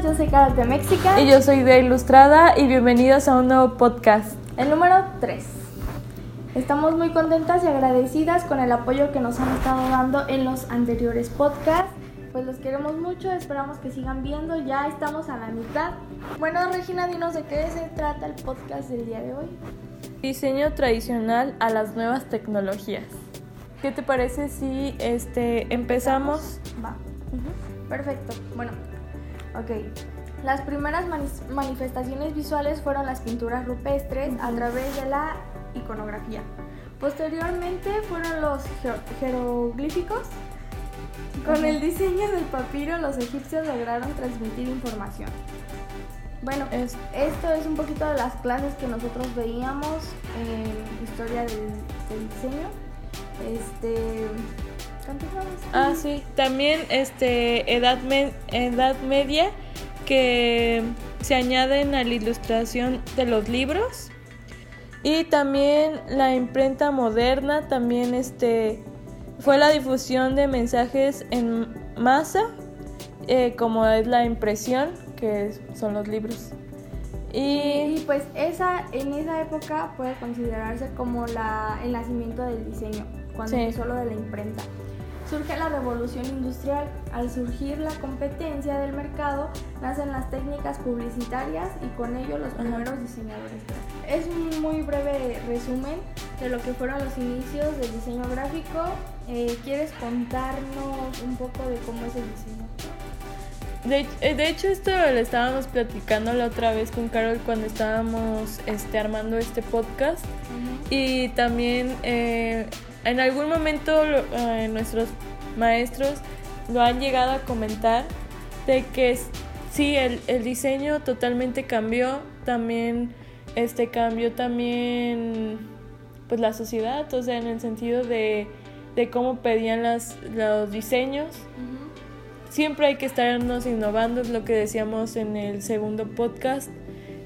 Yo soy Carol de México. Y yo soy de Ilustrada y bienvenidos a un nuevo podcast. El número 3. Estamos muy contentas y agradecidas con el apoyo que nos han estado dando en los anteriores podcasts. Pues los queremos mucho, esperamos que sigan viendo, ya estamos a la mitad. Bueno, Regina, dinos de qué se trata el podcast del día de hoy. Diseño tradicional a las nuevas tecnologías. ¿Qué te parece si este empezamos? Va. Perfecto. Bueno, ok. Las primeras manifestaciones visuales fueron las pinturas rupestres a través de la iconografía. Posteriormente fueron los jeroglíficos. Con el diseño del papiro los egipcios lograron transmitir información. Bueno, esto es un poquito de las clases que nosotros veíamos en historia del, del diseño. Este, Ah, sí. También este edad, edad media que se añaden a la ilustración de los libros. Y también la imprenta moderna, también este fue la difusión de mensajes en masa, eh, como es la impresión, que son los libros. Y, pues esa en esa época puede considerarse como la, el nacimiento del diseño, cuando sí. empezó lo de la imprenta surge la revolución industrial. Al surgir la competencia del mercado, nacen las técnicas publicitarias y con ello los primeros diseñadores. Es un muy breve resumen de lo que fueron los inicios del diseño gráfico. Eh, ¿Quieres contarnos un poco de cómo es el diseño? De, eh, de, hecho, esto lo estábamos platicando la otra vez con Carol cuando estábamos este, armando este podcast. Y también eh, en algún momento eh, nuestros maestros lo han llegado a comentar de que sí, el, el, diseño totalmente cambió, también este cambió también pues la sociedad, o sea, en el sentido de, de cómo pedían las, los diseños. Siempre hay que estarnos innovando, es lo que decíamos en el segundo podcast.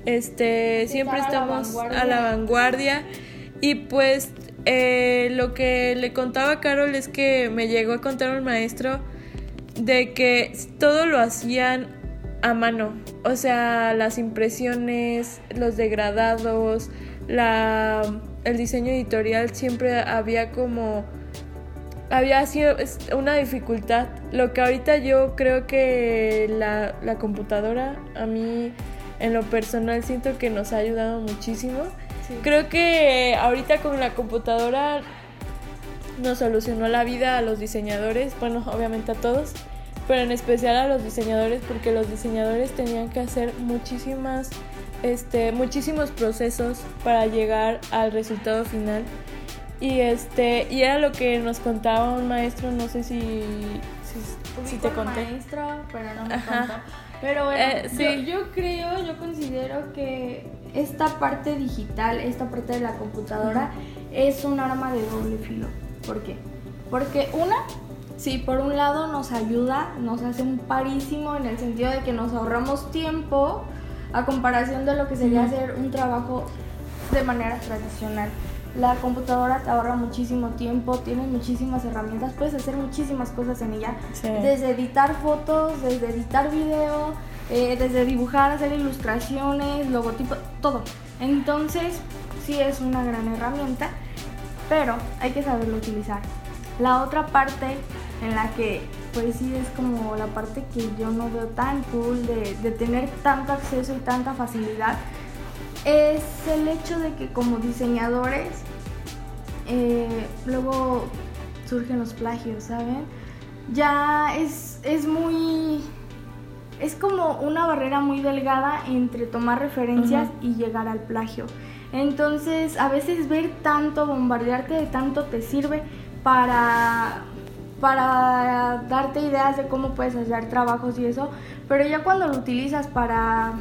Este, siempre estamos a la vanguardia y pues eh, lo que le contaba a Carol es que me llegó a contar un maestro de que todo lo hacían a mano, o sea, las impresiones, los degradados, la, el diseño editorial siempre había como había sido una dificultad. Lo que ahorita yo creo que la, la computadora a mí en lo personal siento que nos ha ayudado muchísimo Creo que ahorita con la computadora nos solucionó la vida a los diseñadores, bueno, obviamente a todos, pero en especial a los diseñadores porque los diseñadores tenían que hacer muchísimas este muchísimos procesos para llegar al resultado final. Y este y era lo que nos contaba un maestro, no sé si si, te conté. maestro, pero no me contó. Pero bueno, eh, yo, yo creo, yo considero que esta parte digital, esta parte de la computadora, es un arma de doble filo. ¿Por qué? Porque una, sí, por un lado nos ayuda, nos hace un parísimo en el sentido de que nos ahorramos tiempo a comparación de lo que sería hacer un trabajo de manera tradicional. La computadora te ahorra muchísimo tiempo, tienes muchísimas herramientas, puedes hacer muchísimas cosas en ella. Desde editar fotos, desde editar video, eh, desde dibujar, hacer ilustraciones, logotipos, todo. Entonces, sí es una gran herramienta, pero hay que saberlo utilizar. La otra parte en la que, pues sí, es como la parte que yo no veo tan cool de, tener tanto acceso y tanta facilidad, es el hecho de que como diseñadores, eh, luego surgen los plagios, ¿saben? Ya es, es muy es como una barrera muy delgada entre tomar referencias y llegar al plagio. Entonces, a veces ver tanto, bombardearte de tanto te sirve para para darte ideas de cómo puedes hacer trabajos y eso, pero ya cuando lo utilizas para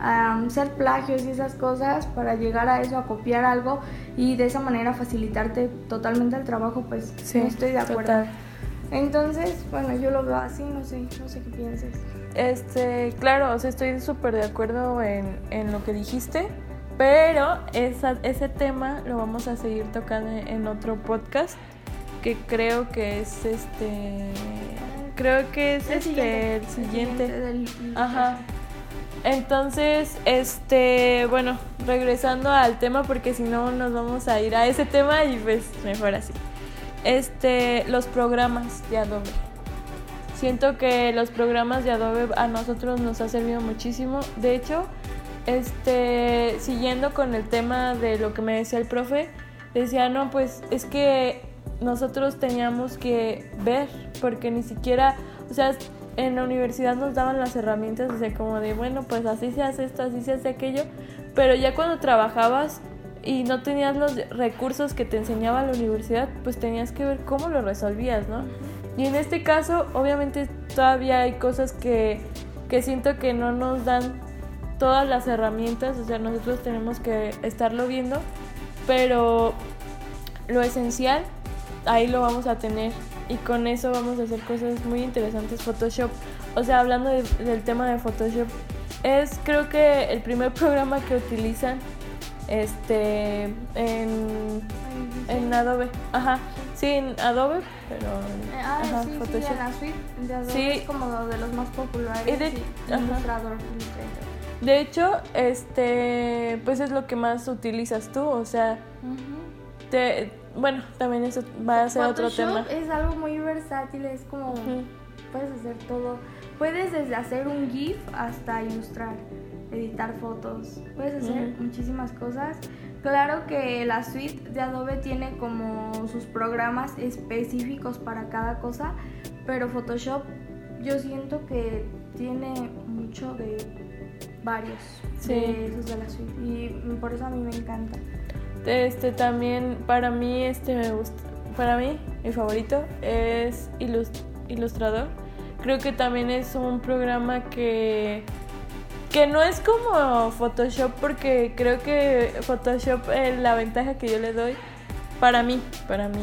hacer plagios y esas cosas, para llegar a eso, a copiar algo y de esa manera facilitarte totalmente el trabajo, pues no estoy de acuerdo. Entonces, bueno, yo lo veo así, no sé, no sé qué pienses. Este, claro, o sea, estoy súper de acuerdo en, en, lo que dijiste, pero esa, ese tema lo vamos a seguir tocando en otro podcast que creo que es este creo que es el este el siguiente. Ajá. Entonces, este, bueno, regresando al tema porque si no nos vamos a ir a ese tema y pues mejor así. Este, los programas de Adobe. Siento que los programas de Adobe a nosotros nos ha servido muchísimo. De hecho, este, siguiendo con el tema de lo que me decía el profe, decía, no, pues es que nosotros teníamos que ver, porque ni siquiera, o sea, en la universidad nos daban las herramientas, o sea, como de, bueno, pues así se hace esto, así se hace aquello, pero ya cuando trabajabas y no tenías los recursos que te enseñaba la universidad, pues tenías que ver cómo lo resolvías, ¿no? Y en este caso, obviamente todavía hay cosas que, que siento que no nos dan todas las herramientas, o sea, nosotros tenemos que estarlo viendo, pero lo esencial ahí lo vamos a tener y con eso vamos a hacer cosas muy interesantes. Photoshop, o sea, hablando del tema de Photoshop, es creo que el primer programa que utilizan este en, en Adobe. Ajá, sí, en Adobe, pero eh, ah, ajá, sí, Photoshop. Sí, en la suite de Adobe sí. es como de los más populares. Y de, Illustrator, de hecho, este, pues es lo que más utilizas tú, o sea, te, bueno, también eso va a ser otro tema. Es algo muy versátil, es como puedes hacer todo. Puedes desde hacer un GIF hasta ilustrar, editar fotos, puedes hacer muchísimas cosas. Claro que la suite de Adobe tiene como sus programas específicos para cada cosa, pero Photoshop yo siento que tiene mucho de varios de esos de la suite y por eso a mí me encanta. Este también para mí este me gusta, para mí mi favorito es Ilustrador. Creo que también es un programa que que no es como Photoshop porque creo que Photoshop eh, la ventaja que yo le doy para mí, para mí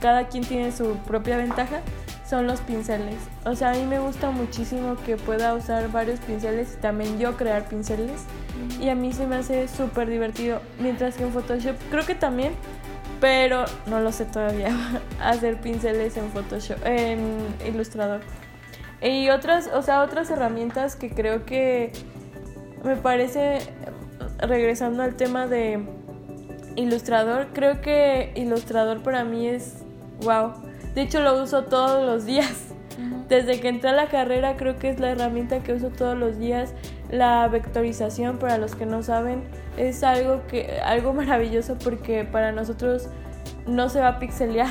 cada quien tiene su propia ventaja son los pinceles. O sea, a mí me gusta muchísimo que pueda usar varios pinceles y también yo crear pinceles. Y a mí se me hace súper divertido. Mientras que en Photoshop creo que también, pero no lo sé todavía, hacer pinceles en Photoshop, en Illustrator. Y otras, o sea, otras herramientas que creo que me parece, regresando al tema de Ilustrador, creo que Ilustrador para mí es wow de hecho lo uso todos los días. Desde que entré a la carrera creo que es la herramienta que uso todos los días. La vectorización, para los que no saben, es algo que algo maravilloso porque para nosotros no se va a pixelear.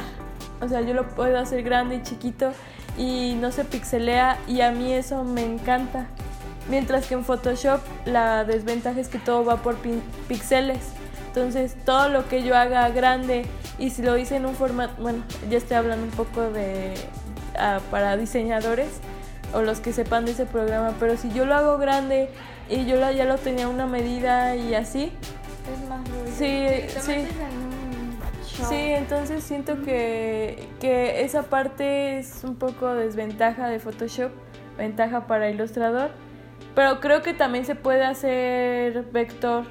O sea, yo lo puedo hacer grande y chiquito y no se pixelea y a mí eso me encanta. Mientras que en Photoshop la desventaja es que todo va por píxeles. Entonces, todo lo que yo haga grande y si lo hice en un formato, bueno, ya estoy hablando un poco de ah, para diseñadores o los que sepan de ese programa, pero si yo lo hago grande y yo ya lo tenía una medida y así. Es más Sí, sí. Sí, entonces siento que, que esa parte es un poco desventaja de Photoshop, ventaja para Illustrator, pero creo que también se puede hacer vector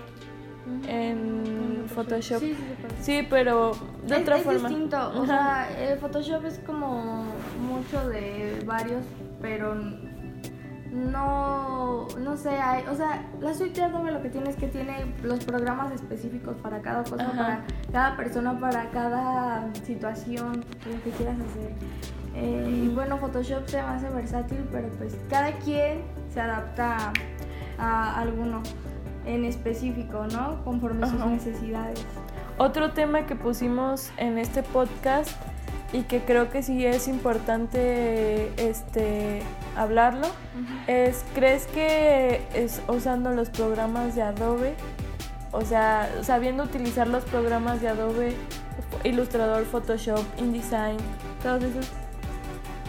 en Photoshop. Sí, sí, pero de otra forma. Es distinto, o sea, el Photoshop es como mucho de varios, pero no, no sé, hay, o sea, la suite de Adobe lo que tiene es que tiene los programas específicos para cada cosa, para cada persona, para cada situación, lo que quieras hacer. Eh, y bueno, Photoshop se hace versátil, pero pues cada quien se adapta a alguno en específico, ¿no? Conforme a sus necesidades. Otro tema que pusimos en este podcast y que creo que sí es importante este, hablarlo es, ¿crees que es usando los programas de Adobe, o sea, sabiendo utilizar los programas de Adobe, Illustrator, Photoshop, InDesign, todos esos,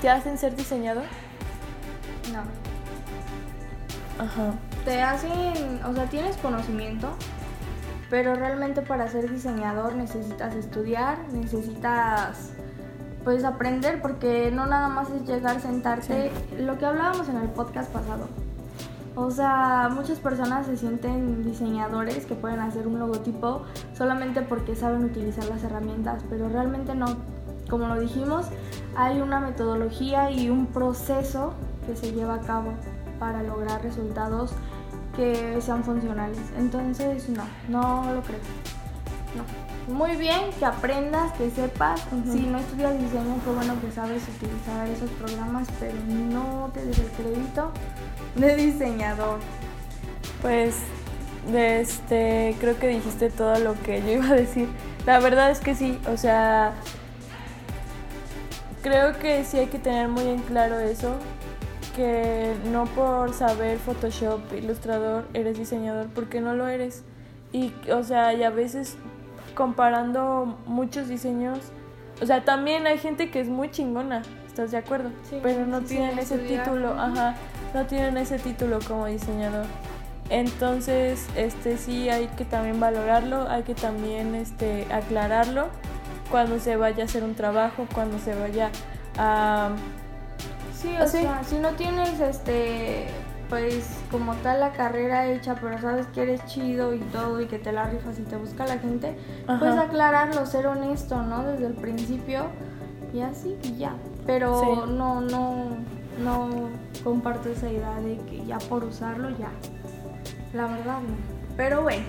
te hacen ser diseñador? No. Ajá te hacen, o sea, tienes conocimiento, pero realmente para ser diseñador necesitas estudiar, necesitas pues aprender porque no nada más es llegar, sentarte, lo que hablábamos en el podcast pasado. O sea, muchas personas se sienten diseñadores que pueden hacer un logotipo solamente porque saben utilizar las herramientas, pero realmente no. como lo dijimos, hay una metodología y un proceso que se lleva a cabo para lograr resultados que sean funcionales. Entonces, no, no lo creo. No. Muy bien que aprendas, que sepas. Si no estudias diseño, qué bueno que sabes utilizar esos programas, pero no te des el crédito de diseñador. Pues, este, creo que dijiste todo lo que yo iba a decir. La verdad es que sí, o sea, creo que sí hay que tener muy en claro eso, que no por saber Photoshop, ilustrador, eres diseñador, porque no lo eres. Y, o sea, y a veces comparando muchos diseños, o sea, también hay gente que es muy chingona, ¿estás de acuerdo? Sí, Pero no tienen ese título, ajá, no tienen ese título como diseñador. Entonces, este sí hay que también valorarlo, hay que también este aclararlo cuando se vaya a hacer un trabajo, cuando se vaya a Sí, o sea, si no tienes este pues como tal la carrera hecha, pero sabes que eres chido y todo y que te la rifas y te busca la gente, pues aclararlo, ser honesto, ¿no? Desde el principio y así y ya. Pero no, no, no comparto esa idea de que ya por usarlo ya. La verdad no. Pero bueno,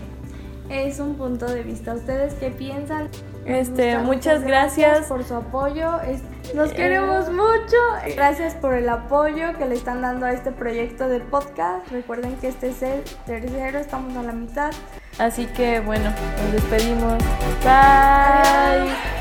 es un punto de vista. ¿Ustedes qué piensan? Este, muchas gracias. por su apoyo. Nos eh, queremos mucho. Gracias por el apoyo que le están dando a este proyecto de podcast. Recuerden que este es el tercero, estamos a la mitad. Así que bueno, nos despedimos. Bye.